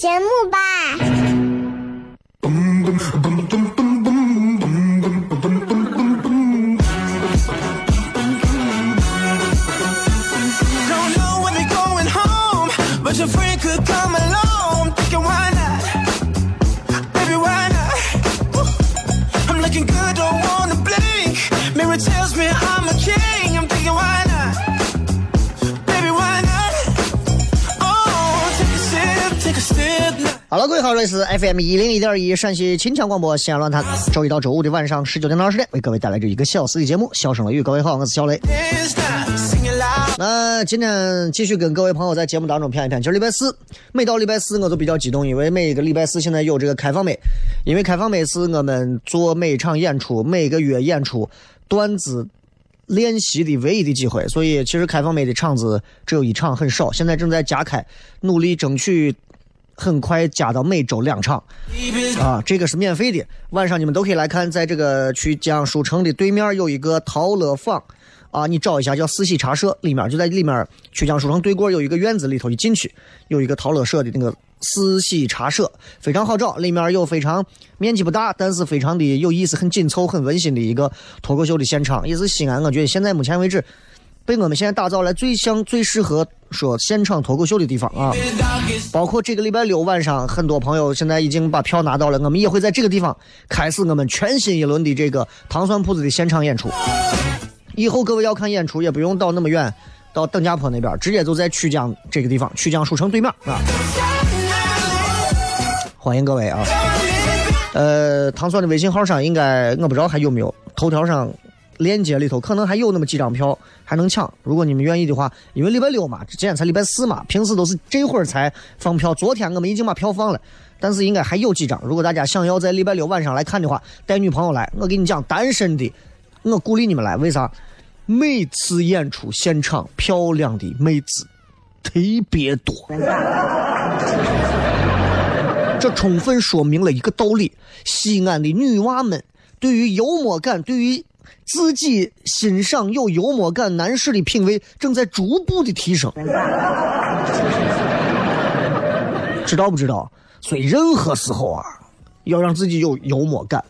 节目吧。好了，各位好，这里是 FM 一零一点一陕西秦腔广播西安论坛，周一到周五的晚上十九点到二十点，为各位带来这一个小时的节目《笑声雷雨》。各位好，我是小雷。那今天继续跟各位朋友在节目当中谝一谝。今儿礼拜四，每到礼拜四我都比较激动，因为每一个礼拜四现在有这个开放麦，因为开放麦是我们做每场演出、每个月演出段子练习的唯一的机会，所以其实开放麦的场子只有一场，很少。现在正在加开，努力争取。很快加到每周两场，啊，这个是免费的。晚上你们都可以来看，在这个曲江书城的对面有一个陶乐坊，啊，你找一下叫四喜茶社，里面就在里面曲江书城对过有一个院子里头，一进去有一个陶乐社的那个四喜茶社，非常好找。里面有非常面积不大，但是非常的有意思、很紧凑、很温馨的一个脱口秀的现场，也是西安我觉得现在目前为止。被我们现在打造来最像、最适合说现场脱口秀的地方啊！包括这个礼拜六晚上，很多朋友现在已经把票拿到了，我们也会在这个地方开始我们全新一轮的这个糖蒜铺子的现场演出。以后各位要看演出，也不用到那么远，到邓家坡那边，直接就在曲江这个地方，曲江书城对面啊！欢迎各位啊！呃，糖蒜的微信号上应该我不知道还有没有头条上。链接里头可能还有那么几张票还能抢，如果你们愿意的话，因为礼拜六嘛，今天才礼拜四嘛，平时都是这会儿才放票。昨天我们已经把票放了，但是应该还有几张。如果大家想要在礼拜六晚上来看的话，带女朋友来，我跟你讲，单身的，我鼓励你们来。为啥？每次演出现场漂亮的妹子特别多，这充分说明了一个道理：西安的女娃们对于幽默感，对于。自己欣赏有幽默感男士的品味正在逐步的提升，知道不知道？所以任何时候啊，要让自己有幽默感，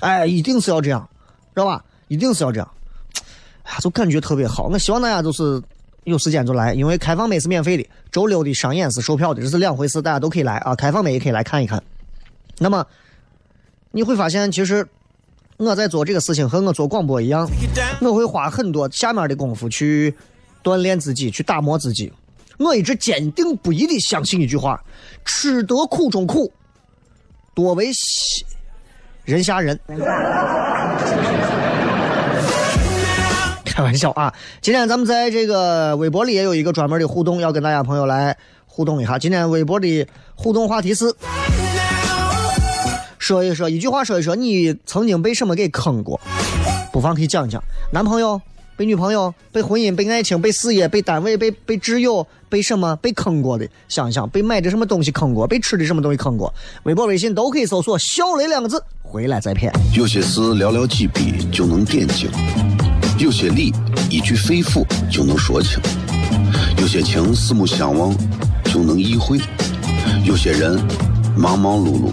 哎，一定是要这样，知道吧？一定是要这样，哎，就感觉特别好。我希望大家都是有时间就来，因为开放麦是免费的，周六的商演是售票的，这是两回事，大家都可以来啊。开放麦也可以来看一看。那么你会发现，其实。我在做这个事情和我做广播一样，我会花很多下面的功夫去锻炼自己，去打磨自己。我一直坚定不移的相信一句话：吃得苦中苦，多为人下人。开玩笑啊！今天咱们在这个微博里也有一个专门的互动，要跟大家朋友来互动一下。今天微博的互动话题是。说一说，一句话说一说，你曾经被什么给坑过？不妨可以讲一讲。男朋友、被女朋友、被婚姻、被爱情、被事业、被单位、被被挚友、被什么被坑过的？想一想，被买的什么东西坑过？被吃的什么东西坑过？微博、微信都可以搜索“小雷”两个字，回来再骗。有些事寥寥几笔就能点睛，有些理一句肺腑就能说清，有些情四目相望就能意会，有些人忙忙碌碌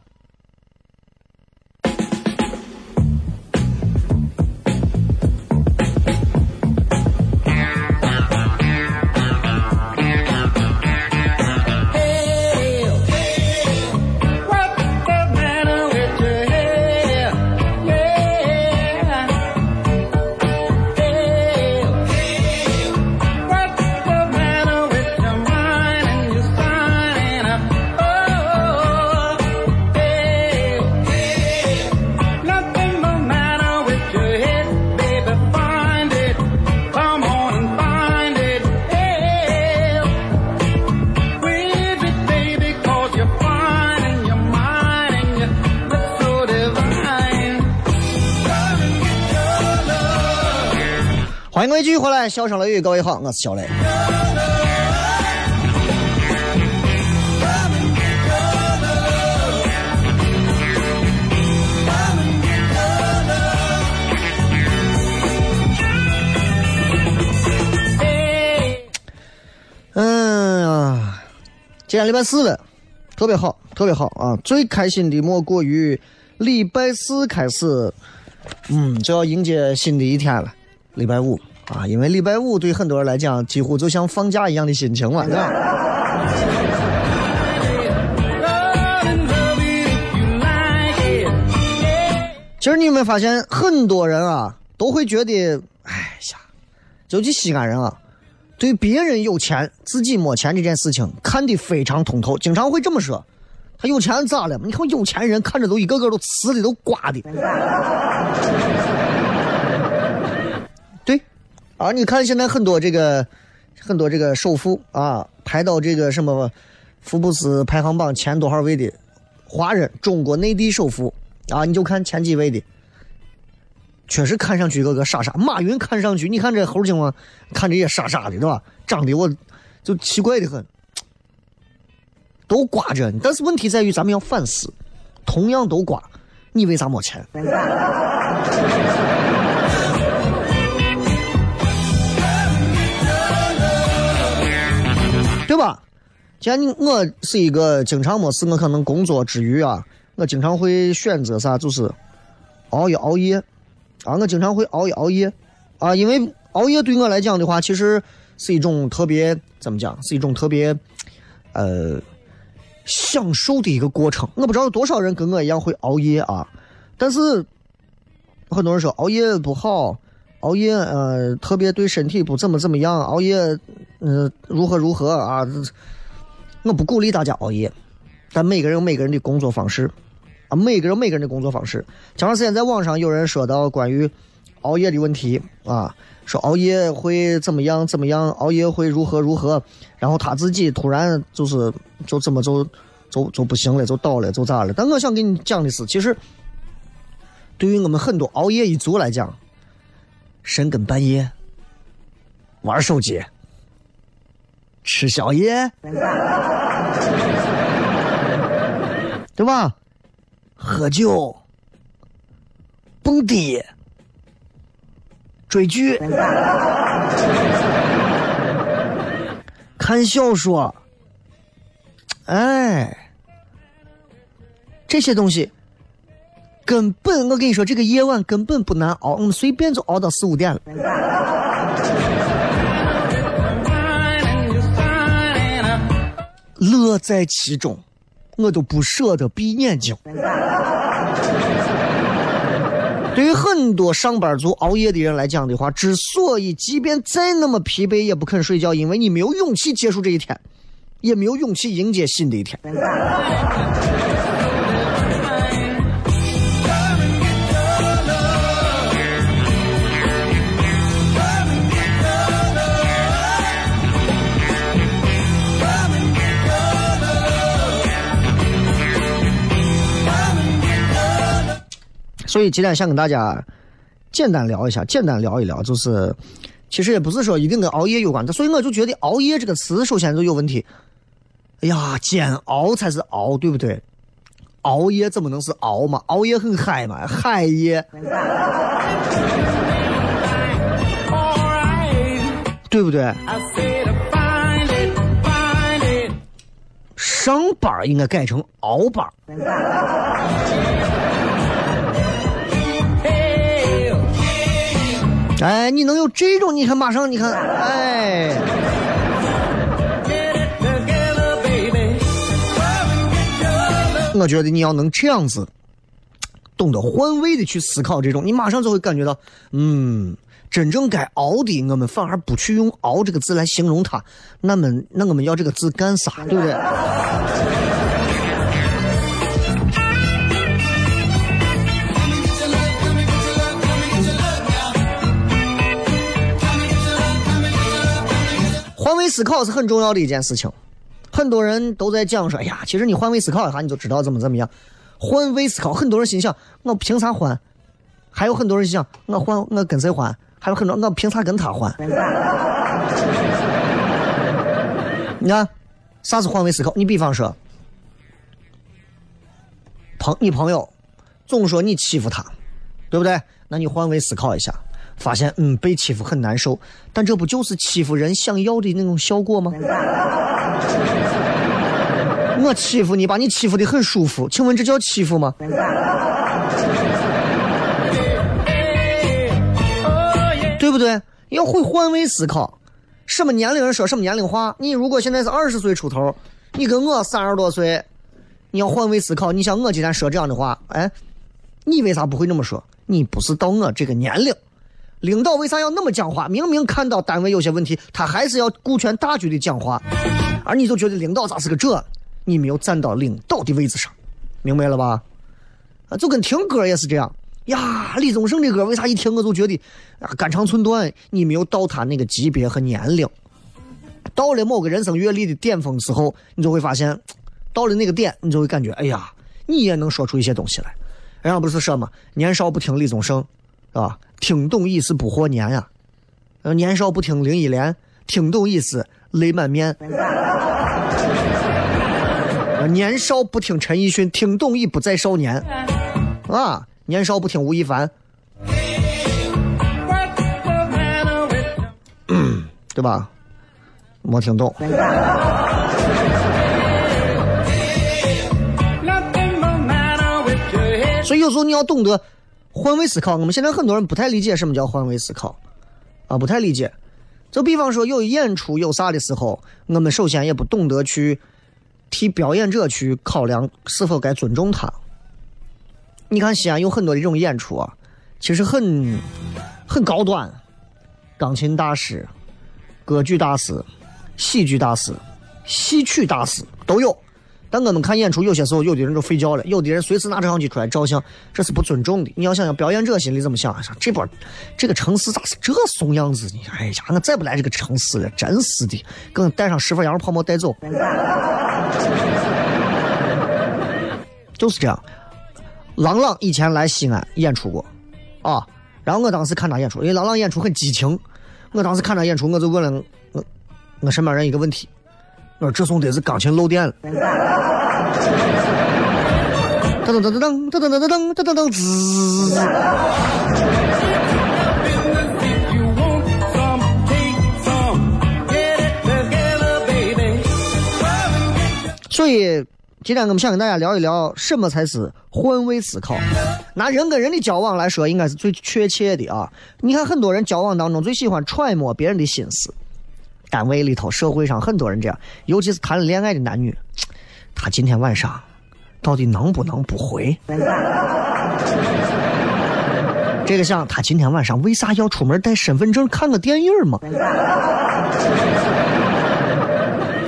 欢迎各位继续回来，笑声雷雨，各位好，我是小雷。嗯呀，今天礼拜四了，特别好，特别好啊！最开心的莫过于礼拜四开始，嗯，就要迎接新的一天了，礼拜五啊！因为礼拜五对很多人来讲，几乎就像放假一样的心情了，是吧？其实你有没有发现，很多人啊都会觉得，哎呀，尤其西安人啊，对别人有钱自己没钱这件事情看得非常通透，经常会这么说：“他有钱咋了？你看有钱人看着都一个个都呲的都刮的。”而，你看现在很多这个很多这个首富啊，排到这个什么福布斯排行榜前多少位的华人，中国内地首富啊，你就看前几位的。确实看上去一个个傻傻，马云看上去，你看这猴精嘛，看着也傻傻的，对吧？长得我就奇怪的很，都瓜着。但是问题在于，咱们要反思，同样都瓜，你为啥没钱？对吧？既然你我是一个经常没事，我可能工作之余啊，我经常会选择啥，就是熬夜熬夜。啊，我经常会熬夜熬夜，啊，因为熬夜对我来讲的话，其实是一种特别怎么讲，是一种特别，呃，享受的一个过程。我不知道有多少人跟我一样会熬夜啊，但是很多人说熬夜不好，熬夜呃特别对身体不怎么怎么样，熬夜嗯如何如何啊，我不鼓励大家熬夜，但每个人有每个人的工作方式。啊，每个人每个人的工作方式。前段时间在网上有人说到关于熬夜的问题啊，说熬夜会怎么样怎么样，熬夜会如何如何，然后他自己突然就是就怎么就就就不行了，就倒了，就咋了？但我想跟你讲的是，其实对于我们很多熬夜一族来讲，深更半夜玩手机、吃宵夜，对吧？喝酒、蹦迪、追剧、看小说，哎，这些东西根本，我跟你说，这个夜晚根本不难熬，我们随便就熬到四五点了，乐在其中。我都不舍得闭眼睛。对于很多上班族熬夜的人来讲的话，之所以即便再那么疲惫也不肯睡觉，因为你没有勇气结束这一天，也没有勇气迎接新的一天。所以今天想跟大家简单聊一下，简单聊一聊，就是其实也不是说一定跟熬夜有关的，所以我就觉得熬夜这个词首先就有问题。哎呀，煎熬才是熬，对不对？熬夜怎么能是熬嘛？熬夜很嗨嘛，嗨夜，对不对？上班应该改成熬班。哎，你能有这种？你看，马上你看，哎。我觉得你要能这样子，懂得换位的去思考这种，你马上就会感觉到，嗯，真正该熬的，我们反而不去用“熬”这个字来形容它，那么那我们要这个字干啥，对不对？换位思考是很重要的一件事情。很多人都在讲说：“哎呀，其实你换位思考一下，你就知道怎么怎么样。”换位思考，很多人心想：“我凭啥换？”还有很多人想：“我换，我跟谁换？”还有很多，我凭啥跟他换？你看，啥是换位思考？你比方说，朋你朋友总说你欺负他，对不对？那你换位思考一下，发现嗯，被欺负很难受，但这不就是欺负人想要的那种效果吗？我欺负你，把你欺负的很舒服，请问这叫欺负吗？对不对？要会换位思考，什么年龄人说什么年龄话。你如果现在是二十岁出头，你跟我三十多岁，你要换位思考。你像我今天说这样的话，哎，你为啥不会那么说？你不是到我这个年龄，领导为啥要那么讲话？明明看到单位有些问题，他还是要顾全大局的讲话，而你就觉得领导咋是个这？你没有站到领导的位置上，明白了吧？啊，就跟听歌也是这样呀。李宗盛的歌为啥一听我就觉得啊肝肠寸断？你没有到他那个级别和年龄，到了某个人生阅历的巅峰时候，你就会发现，到了那个点，你就会感觉，哎呀，你也能说出一些东西来。人家不是说嘛，年少不听李宗盛，是吧，听懂已是不惑年呀。呃，年少不听林忆莲，听懂已是泪满面。年少不听陈奕迅，听懂已不再少年。啊，年少不听吴亦凡，对吧？没听懂。所以有时候你要懂得换位思考。我们现在很多人不太理解什么叫换位思考，啊，不太理解。就比方说有演出有啥的时候，我们首先也不懂得去。替表演者去考量是否该尊重他。你看西安有很多的这种演出啊，其实很很高端，钢琴大师、歌剧大师、戏剧大师、戏曲大师都有。但我们看演出，有些时候有的人就睡觉了，有的人随时拿着相机出来照相，这是不尊重的。你要想想表演者心里怎么想？这波这个城市咋是这怂样子？呢哎呀，我再不来这个城市了，真是的，给我带上十份羊肉泡馍带走。就是这样。郎朗以前来西安演出过，啊，然后我当时看他演出，因为郎朗演出很激情，我当时看他演出，我就问了我我身边人一个问题。我这送得是钢琴漏电了。噔噔噔噔噔噔噔噔噔噔噔噔滋。所以今天我们想跟大家聊一聊，什么才是换位思考。拿人跟人的交往来说，应该是最确切的啊。你看，很多人交往当中最喜欢揣摩别人的心思。单位里头、社会上很多人这样，尤其是谈了恋爱的男女，他今天晚上到底能不能不回？这个想他今天晚上为啥要出门带身份证看个电影嘛？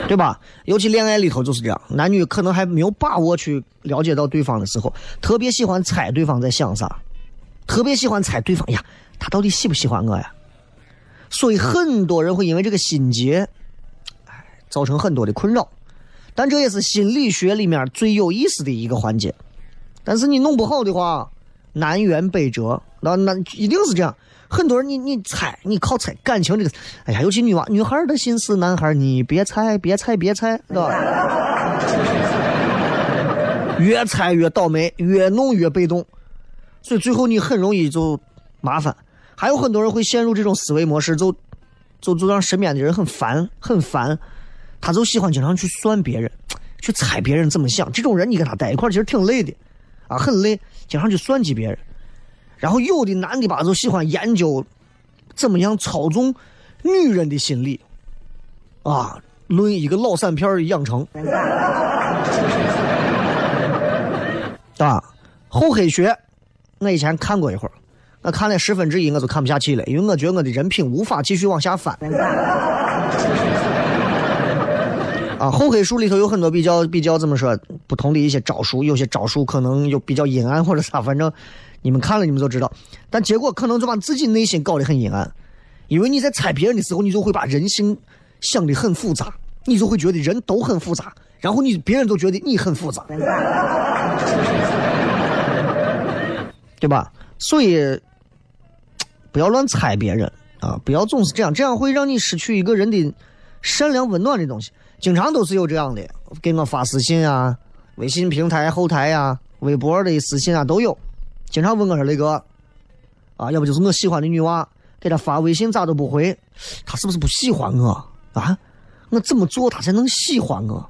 对吧？尤其恋爱里头就是这样，男女可能还没有把握去了解到对方的时候，特别喜欢猜对方在想啥，特别喜欢猜对方呀，他到底喜不喜欢我呀？所以很多人会因为这个心结，哎，造成很多的困扰。但这也是心理学里面最有意思的一个环节。但是你弄不好的话，南辕北辙，那那一定是这样。很多人你你猜，你靠猜感情这个，哎呀，尤其女娃女孩的心思，男孩你别猜，别猜，别猜，知道吧？越猜越倒霉，越弄越被动，所以最后你很容易就麻烦。还有很多人会陷入这种思维模式，就就就让身边的人很烦，很烦。他就喜欢经常去算别人，去猜别人怎么想。这种人你跟他待一块其实挺累的，啊，很累，经常去算计别人。然后有的男的吧，就喜欢研究怎么样操纵女人的心理，啊，论一个老散片的养成。啊，厚黑学，我以前看过一会儿，我看了十分之一，我就看不下去了，因为我觉得我的人品无法继续往下翻。啊，厚黑术里头有很多比较比较怎么说不同的一些招数，有些招数可能有比较阴暗或者啥，反正。你们看了，你们就知道，但结果可能就把自己内心搞得很阴暗，因为你在猜别人的时候，你就会把人性想得很复杂，你就会觉得人都很复杂，然后你别人都觉得你很复杂，对吧？所以不要乱猜别人啊，不要总是这样，这样会让你失去一个人的善良温暖的东西。经常都是有这样的，给我发私信啊，微信平台后台呀，微博的私信啊都有。经常问我说：“雷哥，啊，要不就是我喜欢的女娃，给她发微信咋都不回，她是不是不喜欢我啊？我怎么做她才能喜欢我？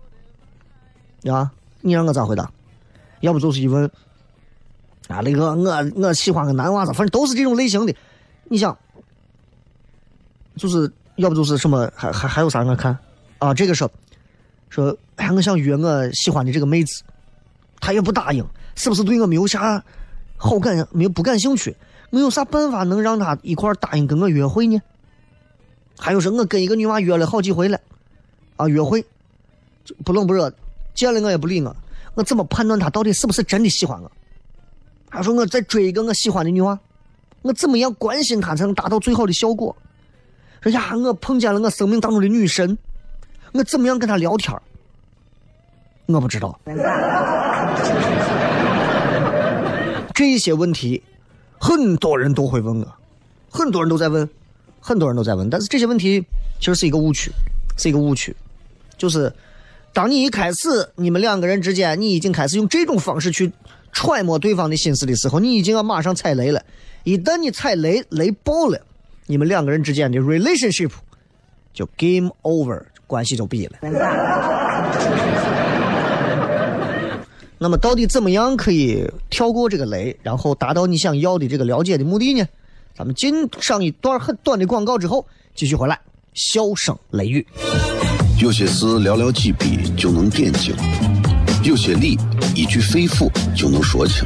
啊，你让我咋回答？要不就是一问，啊，雷哥，我我喜欢个男娃子，反正都是这种类型的。你想，就是要不就是什么，还还还有啥？我看啊，这个说说，哎，我想约我喜欢的这个妹子，她也不答应，是不是对我没有啥？”好感没有不感兴趣，我有啥办法能让她一块答应跟我约会呢？还有说，我跟一个女娃约了好几回了，啊，约会不冷不热，见了我也不理我，我怎么判断她到底是不是真的喜欢我？还说我在追一个我喜欢的女娃，我怎么样关心她才能达到最好的效果？说呀，我碰见了我生命当中的女神，我怎么样跟她聊天？我不知道。这些问题，很多人都会问我，很多人都在问，很多人都在问。但是这些问题其实是一个误区，是一个误区。就是当你一开始你们两个人之间，你已经开始用这种方式去揣摩对方的心思的时候，你已经要马上踩雷了。一旦你踩雷，雷爆了，你们两个人之间的 relationship 就 game over，关系就闭了。那么到底怎么样可以跳过这个雷，然后达到你想要的这个了解的目的呢？咱们进上一段很短的广告之后，继续回来，笑声雷雨。有些事寥寥几笔就能点睛，有些理一句肺腑就能说清，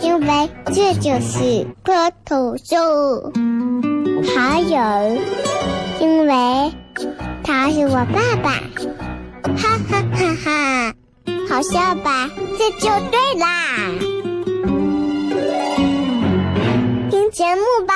因为这就是破头秀。还有，因为他是我爸爸，哈哈哈哈。好笑吧？这就对啦，听节目吧。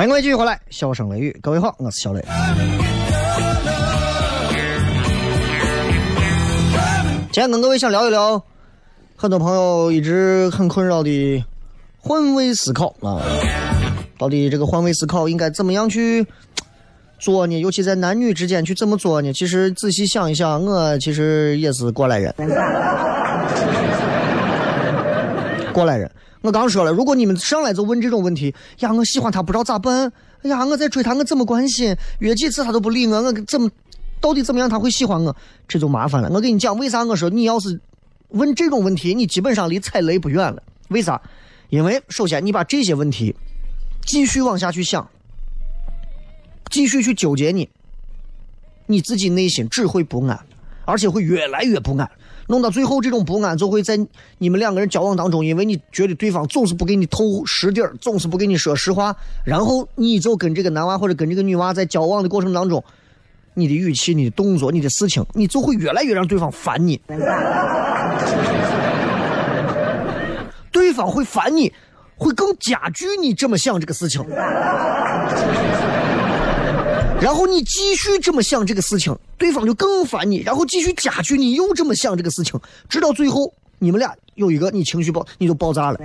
欢迎各位继续回来，笑声雷雨，各位好，我是小雷。今天跟各位想聊一聊，很多朋友一直很困扰的换位思考啊，到底这个换位思考应该怎么样去做呢？尤其在男女之间去怎么做呢？其实仔细想一想，我其实也是过来人，过来人。我刚说了，如果你们上来就问这种问题，呀，我喜欢他不知道咋办？哎呀，我在追他，我怎么关心？约几次他都不理我，我怎么到底怎么样他会喜欢我？这就麻烦了。我跟你讲，为啥我说你要是问这种问题，你基本上离踩雷不远了？为啥？因为首先你把这些问题继续往下去想，继续去纠结你，你自己内心只会不安，而且会越来越不安。弄到最后，这种不安就会在你们两个人交往当中，因为你觉得对方总是不给你透实底儿，总是不给你说实话，然后你就跟这个男娃或者跟这个女娃在交往的过程当中，你的语气、你的动作、你的事情，你就会越来越让对方烦你。对方会烦你，会更加剧你这么想这个事情。然后你继续这么想这个事情，对方就更烦你，然后继续加剧你又这么想这个事情，直到最后你们俩有一个你情绪爆，你就爆炸了，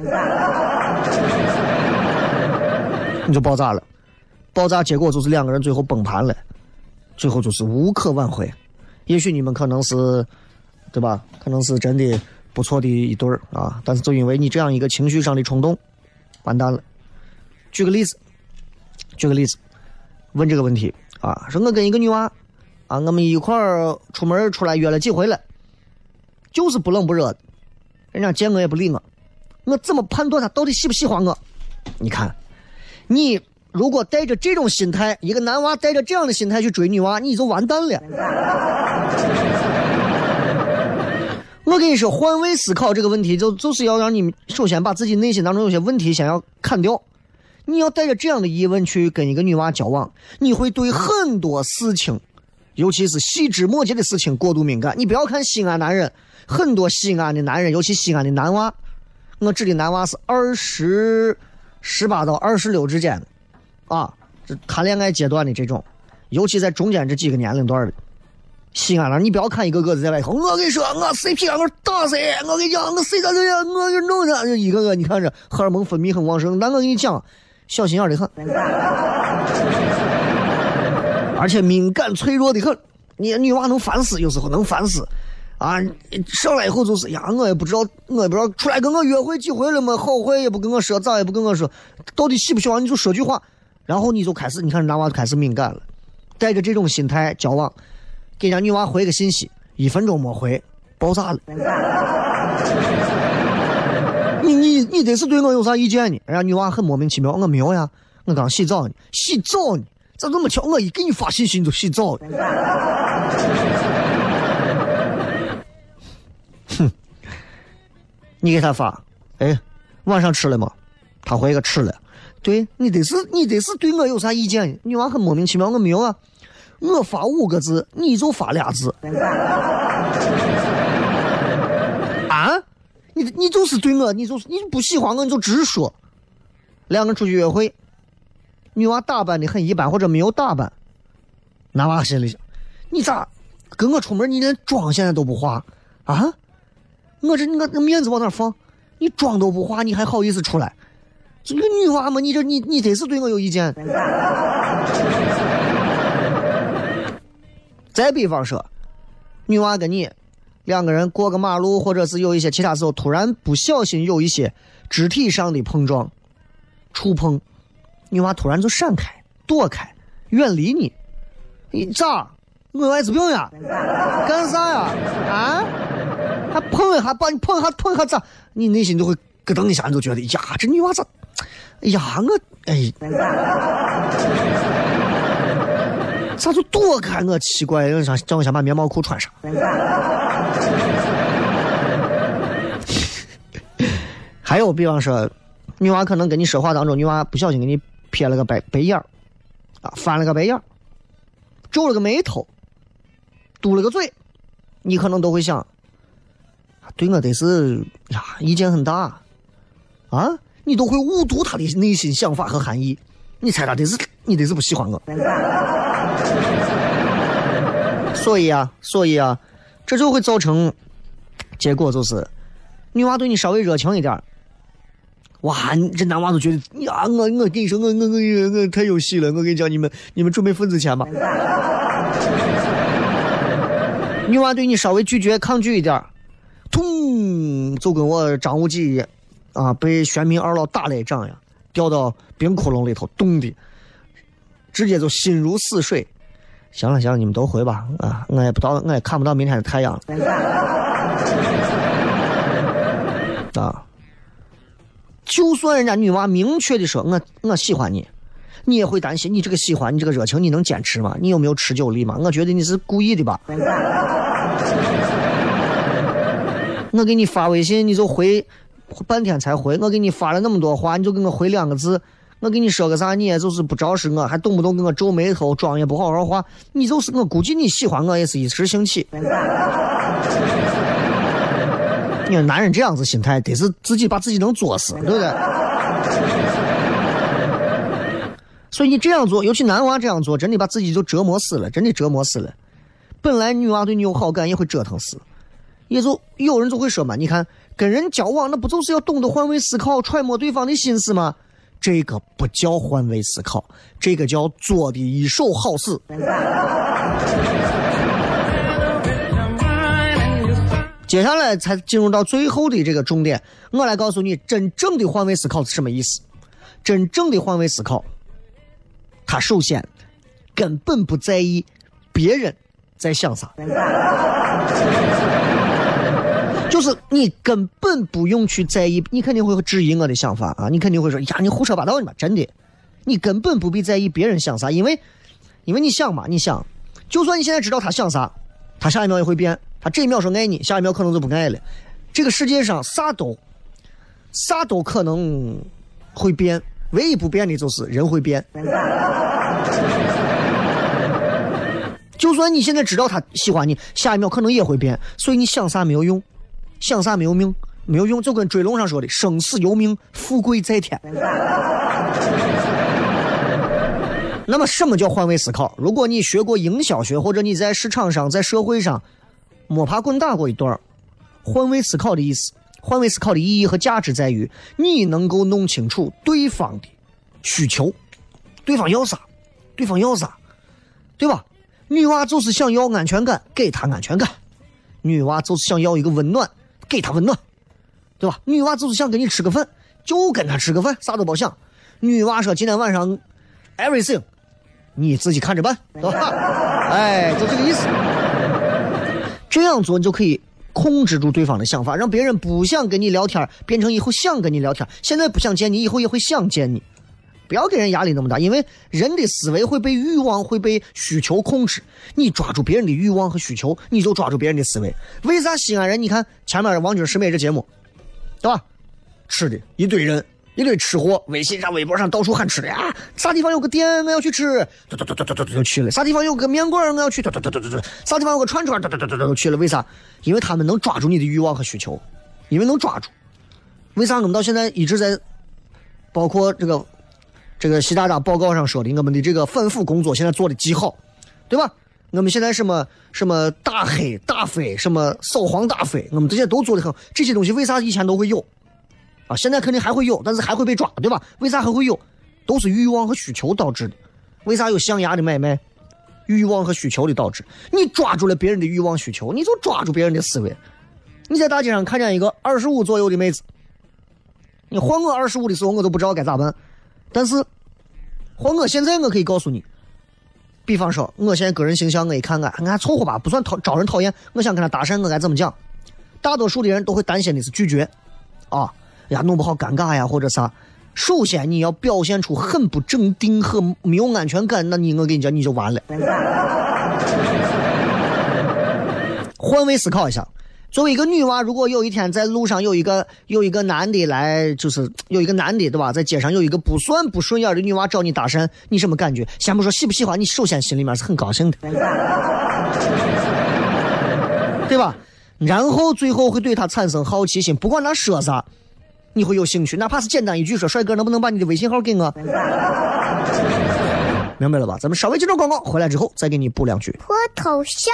你就爆炸了，爆炸结果就是两个人最后崩盘了，最后就是无可挽回。也许你们可能是，对吧？可能是真的不错的一对儿啊，但是就因为你这样一个情绪上的冲动，完蛋了。举个例子，举个例子，问这个问题。啊，说我跟一个女娃，啊，我们一块儿出门出来约了几回了，就是不冷不热的，人家见我也不理我，我怎么判断她到底喜不喜欢我？你看，你如果带着这种心态，一个男娃带着这样的心态去追女娃，你就完蛋了。我跟你说，换位思考这个问题，就就是要让你首先把自己内心当中有些问题先要砍掉。你要带着这样的疑问去跟一个女娃交往，你会对很多事情，尤其是细枝末节的事情过度敏感。你不要看西安男人，很多西安的男人，尤其西安的男娃，我指的男娃是二十十八到二十六之间的，啊，这谈恋爱阶段的这种，尤其在中间这几个年龄段的西安人，你不要看一个个子在外头，我跟你说，我 CP 啊，我打谁？我跟你讲，我谁咋这样？我就弄他，一个个你看着荷尔蒙分泌很旺盛，但我跟你讲。小心眼的很，而且敏感脆弱的很。你女娃能烦死，有时候能烦死。啊，上来以后就是呀，我也不知道，我也不知道出来跟我约会几回了嘛，好坏也不跟我说，咋也不跟我说，到底喜不喜欢你就说句话，然后你就开始，你看男娃就开始敏感了，带着这种心态交往，给人家女娃回个信息，一分钟没回，爆炸了。你你你得是对我有啥意见呢？人家女娃很莫名其妙，我没有呀，我刚洗澡呢，洗澡呢，咋这么巧？我一给你发信息你就洗澡了。哼，你给他发，哎，晚上吃了吗？他回个吃了。对你得是你得是对我有啥意见？女娃很莫名其妙，我没有啊，我发五个字，你就发俩字。你你就是对我，你就是你不喜欢我，你就直说。两个人出去约会，女娃打扮的很一般，或者没有打扮，男娃心里想：你咋跟我出门，你连妆现在都不化啊？我这我那面子往哪放？你妆都不化，你还好意思出来？这个女娃嘛，你这你你得是对我有意见。再比方说，女娃跟你。两个人过个马路，或者是有一些其他时候，突然不小心有一些肢体上的碰撞、触碰，女娃突然就闪开、躲开、远离你，你咋？我艾滋病呀？干啥呀？啊？还碰一下，把你碰一下，碰一下咋？你内心就会咯噔一下，你就觉得呀，这女娃咋？哎呀，我哎。咋就躲开我？奇怪，我想叫我先把棉毛裤穿上。还有，比方说，女娃可能跟你说话当中，女娃不小心给你撇了个白白眼儿，啊，翻了个白眼儿，皱了个眉头，嘟了个嘴，你可能都会想，对我得是呀，意见很大，啊，你都会误读他的内心想法和含义。你猜他得是你得是不喜欢我。所以啊，所以啊，这就会造成结果就是，女娃对你稍微热情一点哇，这男娃都觉得呀，我我跟你说，我我我我太有戏了，我跟你讲，你们你们准备份子钱吧。女娃对你稍微拒绝抗拒一点通就跟我张无忌啊被玄冥二老打了一掌呀，掉到冰窟窿里头，冻的，直接就心如死水。行了行了，你们都回吧啊！我也不到，我也看不到明天的太阳 啊！就算人家女娃明确的说我我喜欢你，你也会担心你这个喜欢你这个热情你能坚持吗？你有没有持久力吗？我觉得你是故意的吧？我给你发微信你就回半天才回，我给你发了那么多话你就给我回两个字。我跟你说个啥，你也就是不招识我，还动不动给我皱眉头，妆也不好好化，你就是我估计你喜欢我也是一时兴起。你说男人这样子心态，得是自己把自己能作死，对不对？所以你这样做，尤其男娃这样做，真的把自己就折磨死了，真的折磨死了。本来女娃对你有好感，也会折腾死。也就有人就会说嘛，你看跟人交往，那不就是要懂得换位思考，揣摩对方的心思吗？这个不叫换位思考，这个叫做的一手好事。接下来才进入到最后的这个重点，我来告诉你，真正的换位思考是什么意思？真正的换位思考，他首先根本不在意别人在想啥。就是你根本不用去在意，你肯定会质疑我的想法啊！你肯定会说呀，你胡说八道呢嘛！真的，你根本不必在意别人想啥，因为，因为你想嘛，你想，就算你现在知道他想啥，他下一秒也会变。他这一秒说爱你，下一秒可能就不爱了。这个世界上啥都，啥都可能会变，唯一不变的就是人会变。就算你现在知道他喜欢你，下一秒可能也会变，所以你想啥没有用。想啥没有命，没有用，就跟追龙上说的“生死由命，富贵在天”。那么，什么叫换位思考？如果你学过营销学，或者你在市场上、在社会上摸爬滚打过一段换位思考的意思，换位思考的意义和价值在于，你能够弄清楚对方的需求，对方要啥，对方要啥，对吧？女娃就是想要安全感，给她安全感；女娃就是想要一个温暖。给他温暖，对吧？女娃就是想跟你吃个饭，就跟他吃个饭，啥都别想。女娃说今天晚上，everything，你自己看着办，对吧？哎，就这个意思。这样做你就可以控制住对方的想法，让别人不想跟你聊天，变成以后想跟你聊天。现在不想见你，以后也会想见你。不要给人压力那么大，因为人的思维会被欲望、会被需求控制。你抓住别人的欲望和需求，你就抓住别人的思维。为啥西安人？你看前面《王军师妹》这节目，对吧？吃的一堆人，一堆吃货，微信上、微博上到处喊吃的啊！啥地方有个店，我要去吃，嘟嘟嘟嘟嘟嘟就去了。啥地方有个面馆，我要去，嘟嘟嘟嘟嘟嘟。啥地方有个串串，嘟嘟嘟嘟嘟去了。为啥？因为他们能抓住你的欲望和需求，因为能抓住。为啥我们到现在一直在，包括这个。这个习大大报告上说的，我们的这个反腐工作现在做的极好，对吧？我们现在什么什么大黑大飞，什么扫黄打非，我们这些都做的很。这些东西为啥以前都会有啊？现在肯定还会有，但是还会被抓，对吧？为啥还会有？都是欲望和需求导致的。为啥有象牙的买卖？欲望和需求的导致。你抓住了别人的欲望需求，你就抓住别人的思维。你在大街上看见一个二十五左右的妹子，你换我二十五的时候，我都不知道该咋办。但是，或我现在我可以告诉你，比方说，我现在个人形象我一看，俺俺凑合吧，不算讨招人讨厌。我想跟他搭讪，我该怎么讲？大多数的人都会担心的是拒绝，啊，呀，弄不好尴尬呀，或者啥。首先你要表现出很不镇定和没有安全感，那你我跟你讲，你就完了。换位思考一下。作为一个女娃，如果有一天在路上有一个有一个男的来，就是有一个男的，对吧？在街上有一个不算不顺眼的女娃找你搭讪，你什么感觉？先不说喜不喜欢，你首先心里面是很高兴的，对吧？然后最后会对他产生好奇心，不管他说啥，你会有兴趣，哪怕是简单一句说：“帅哥，能不能把你的微信号给我？” 明白了吧？咱们稍微接着广告，回来之后再给你补两句。脱头像。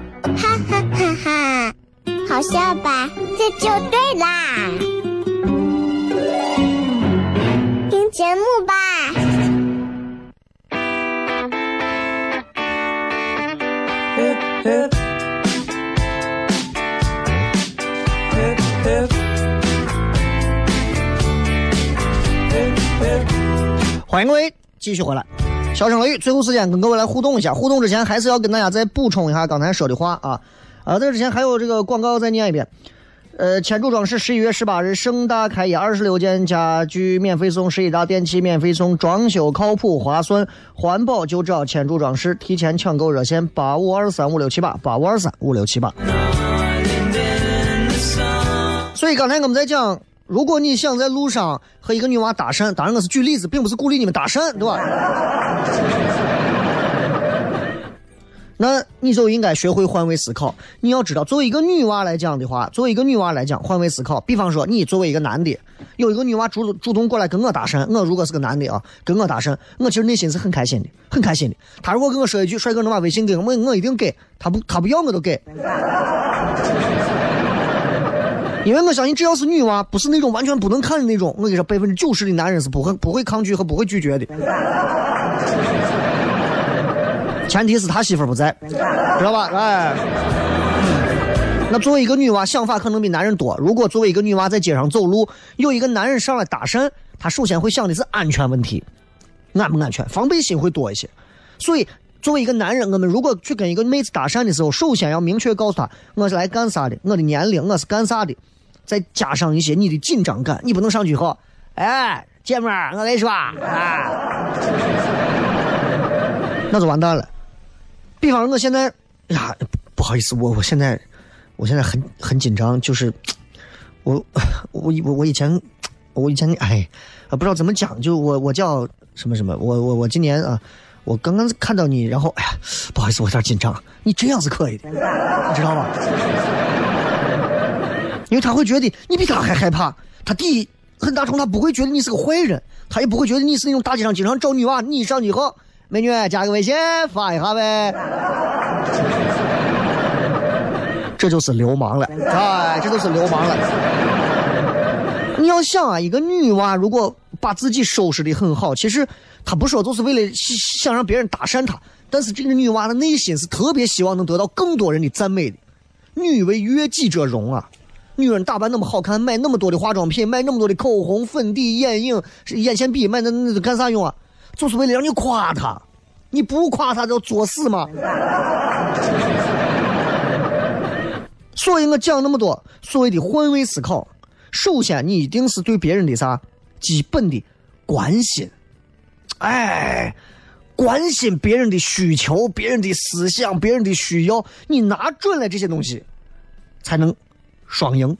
哈哈哈哈！好笑吧？这就对啦。听节目吧。欢迎各位继续回来，小声雷雨，最后时间跟各位来互动一下。互动之前还是要跟大家再补充一下刚才说的话啊啊！在之前还有这个广告再念一遍。呃，千柱装饰十一月十八日盛大开业，二十六件家具免费送，十一大电器免费送，装修靠谱划算，环保就找千柱装饰。提前抢购热线八五二三五六七八八五二三五六七八。所以刚才我们在讲，如果你想在路上和一个女娃搭讪，当然我是举例子，并不是鼓励你们搭讪，对吧？那你就应该学会换位思考。你要知道，作为一个女娃来讲的话，作为一个女娃来讲，换位思考。比方说，你作为一个男的，有一个女娃主主动过来跟我搭讪，我如果是个男的啊，跟我搭讪，我其实内心是很开心的，很开心的。他如果跟我说一句“帅哥，能把微信给我”，我一定给他不，他不要我都给。因为我相信，只要是女娃，不是那种完全不能看的那种，我跟你说，百分之九十的男人是不会不会抗拒和不会拒绝的。前提是他媳妇不在，知道吧？哎，那作为一个女娃，想法可能比男人多。如果作为一个女娃在街上走路，有一个男人上来搭讪，她首先会想的是安全问题，安不安全，防备心会多一些。所以，作为一个男人，我们如果去跟一个妹子搭讪的时候，首先要明确告诉她我是来干啥的，我的年龄我是干啥的，再加上一些你的紧张感。你不能上去后，哎，姐妹儿，我来是吧？啊，那就完蛋了。比方说，我现在呀，不好意思，我我现在，我现在很很紧张，就是我我我我以前我以前哎，啊不知道怎么讲，就我我叫什么什么，我我我今年啊，我刚刚看到你，然后哎呀，不好意思，我有点紧张。你这样是可以的，你知道吧？因为他会觉得你比他还害怕。他第一，很大程度他不会觉得你是个坏人，他也不会觉得你是那种大街上经常找女娃，你上去后。美女，加个微信发一下呗。这就是流氓了，哎，这就是流氓了。你要想啊，一个女娃如果把自己收拾的很好，其实她不说就是为了想让别人搭讪她，但是这个女娃的内心是特别希望能得到更多人的赞美的。女为悦己者容啊，女人打扮那么好看，买那么多的化妆品，买那么多的口红、粉底、眼影、眼线笔，买那那干啥用啊？就是为了让你夸他，你不夸他就作死吗？所以我讲那么多所谓的换位思考，首先你一定是对别人的啥基本的关心，哎，关心别人的需求、别人的思想、别人的需要，你拿准了这些东西，才能双赢。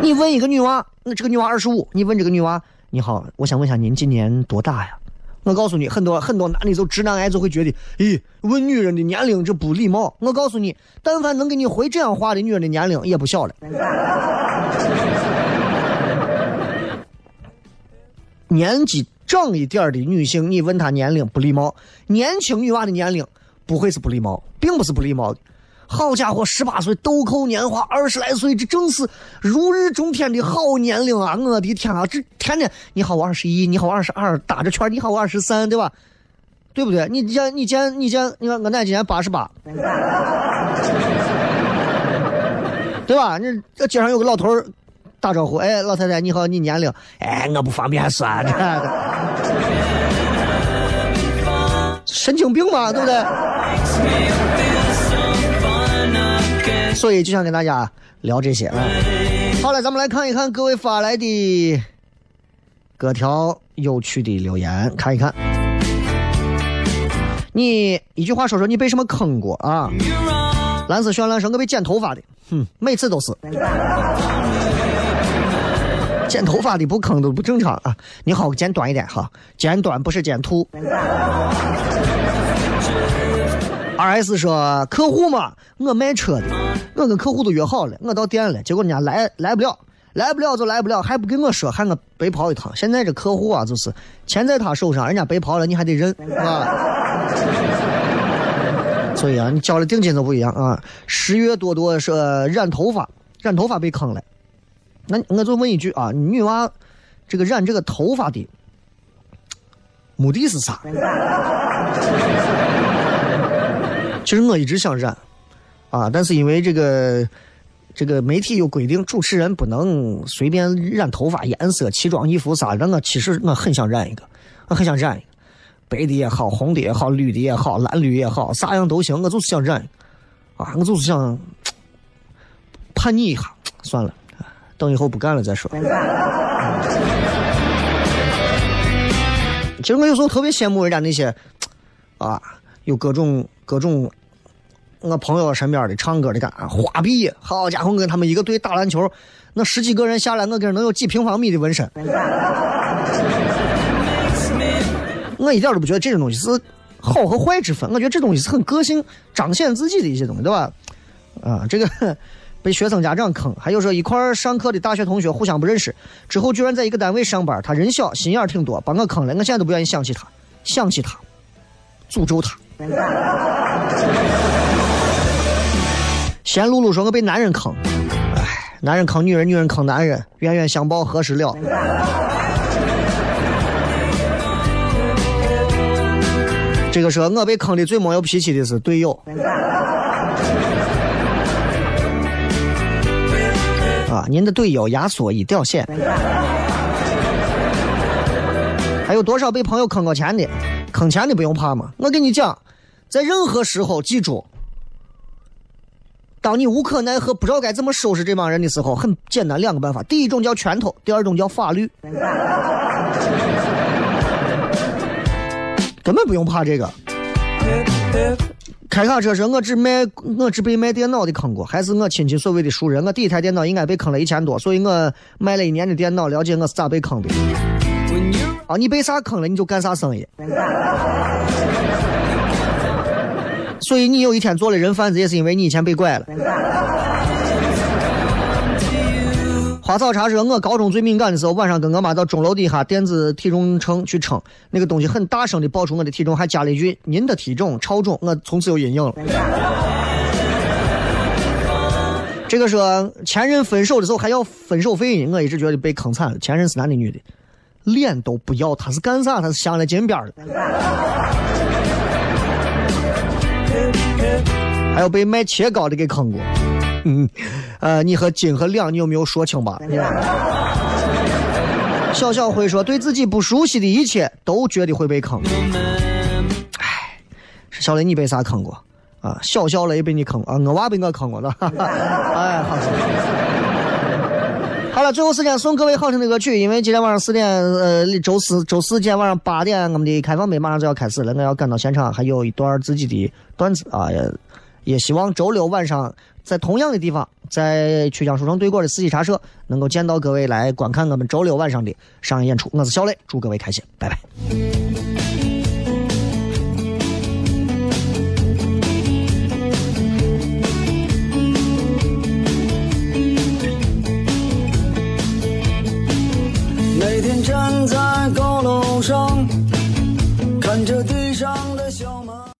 你问一个女娃，那这个女娃二十五，你问这个女娃。你好，我想问一下您今年多大呀？我告诉你，很多很多男的都直男癌就会觉得，咦，问女人的年龄这不礼貌。我告诉你，但凡能给你回这样话的女人的年龄也不小了。年纪长一点的女性，你问她年龄不礼貌；年轻女娃的年龄不会是不礼貌，并不是不礼貌的。好家伙，十八岁豆蔻年华，二十来岁，这正是如日中天的好年龄啊！我的天啊，这天天你好，我二十一，你好，我二十二，打着圈，你好，我二十三，对吧？对不对？你见你见你见，你看我奶今年八十八，对吧？你这街上有个老头打招呼，哎，老太太你好，你年龄？哎，我不方便说，这神经病嘛，对不对？所以就想跟大家聊这些啊。好了，咱们来看一看各位发来的各条有趣的留言看一看。你一句话说说你被什么坑过啊？蓝色绚烂说我被剪头发的，哼，每次都是。剪头发的不坑都不正常啊！你好，剪短一点哈，剪短不是剪秃。R S 说客户嘛，我卖车的，我跟客户都约好了，我到店了，结果人家来来不了，来不了就来不了，还不跟我说，喊我白跑一趟。现在这客户啊，就是钱在他手上，人家白跑了，你还得认啊。所以啊，你交的定金都不一样啊。十月多多说染头发，染头发被坑了。那我就问一句啊，女娃这个染这个头发的目的是啥？其实我一直想染啊，但是因为这个这个媒体有规定，主持人不能随便染头发颜色、奇装异服啥的。我其实我很想染一个，我很想染一个白的也好，红的也好，绿的也好，蓝绿也好，啥样都行。我就是想染啊，我就是想叛逆一下。算了。等以后不干了再说。其实我有时候特别羡慕人家那些，啊，有各种各种，我朋友身边的唱歌的干花臂，好家伙，跟他们一个队打篮球，那十几个人下来，我跟能有几平方米的纹身。我一点都不觉得这种东西是好和坏之分，我觉得这东西是很个性、彰显自己的一些东西，对吧？啊，这个。被学生家长坑，还有说一块儿上课的大学同学互相不认识，之后居然在一个单位上班。他人小心眼儿挺多，把我坑了。我现在都不愿意想起他，想起他，诅咒他。贤露露说：“我被男人坑，哎，男人坑女人，女人坑男人，冤冤相报何时了？”这个说我被坑的最没有脾气的是队友。啊，您的队友压缩已掉线。还有多少被朋友坑过钱的？坑钱的不用怕嘛。我跟你讲，在任何时候记住，当你无可奈何、不知道该怎么收拾这帮人的时候，很简单，两个办法：第一种叫拳头，第二种叫法律。根本不用怕这个。开卡车时，我只卖我只被卖电脑的坑过，还是我亲戚所谓的熟人。我第一台电脑应该被坑了一千多，所以我卖了一年的电脑，了解我是咋被坑的。啊，你被啥坑了，你就干啥生意。所以你有一天做了人贩子，也是因为你以前被拐了。花草茶说，我高中最敏感的时候，晚上跟我妈到钟楼底下电子体重秤去称，那个东西很大声的报出我的体重，还加了一句“您的体重超重”，我从此有阴影了。这个说前任分手的时候还要分手费呢，我一直觉得被坑惨了。前任是男的女的？脸都不要，他是干啥？他是镶了金边的。还有被卖切糕的给坑过。嗯，呃，你和金和两，你有没有说清吧？小小会说，对自己不熟悉的一切都觉得会被坑。哎，小雷，你被啥坑过？啊，小小雷被你坑啊，我娃被我坑过了。哎，好。好了，最后时间送各位好听的歌曲，因为今天晚上四点，呃，周四周四今天晚上八点，我们的开放杯马上就要开始了，我要赶到现场，还有一段自己的段子啊，也也希望周六晚上。在同样的地方，在曲江书城对过的四季茶社，能够见到各位来观看我们周六晚上的商业演出。我是小磊，祝各位开心，拜拜。站在高楼上看着地上的小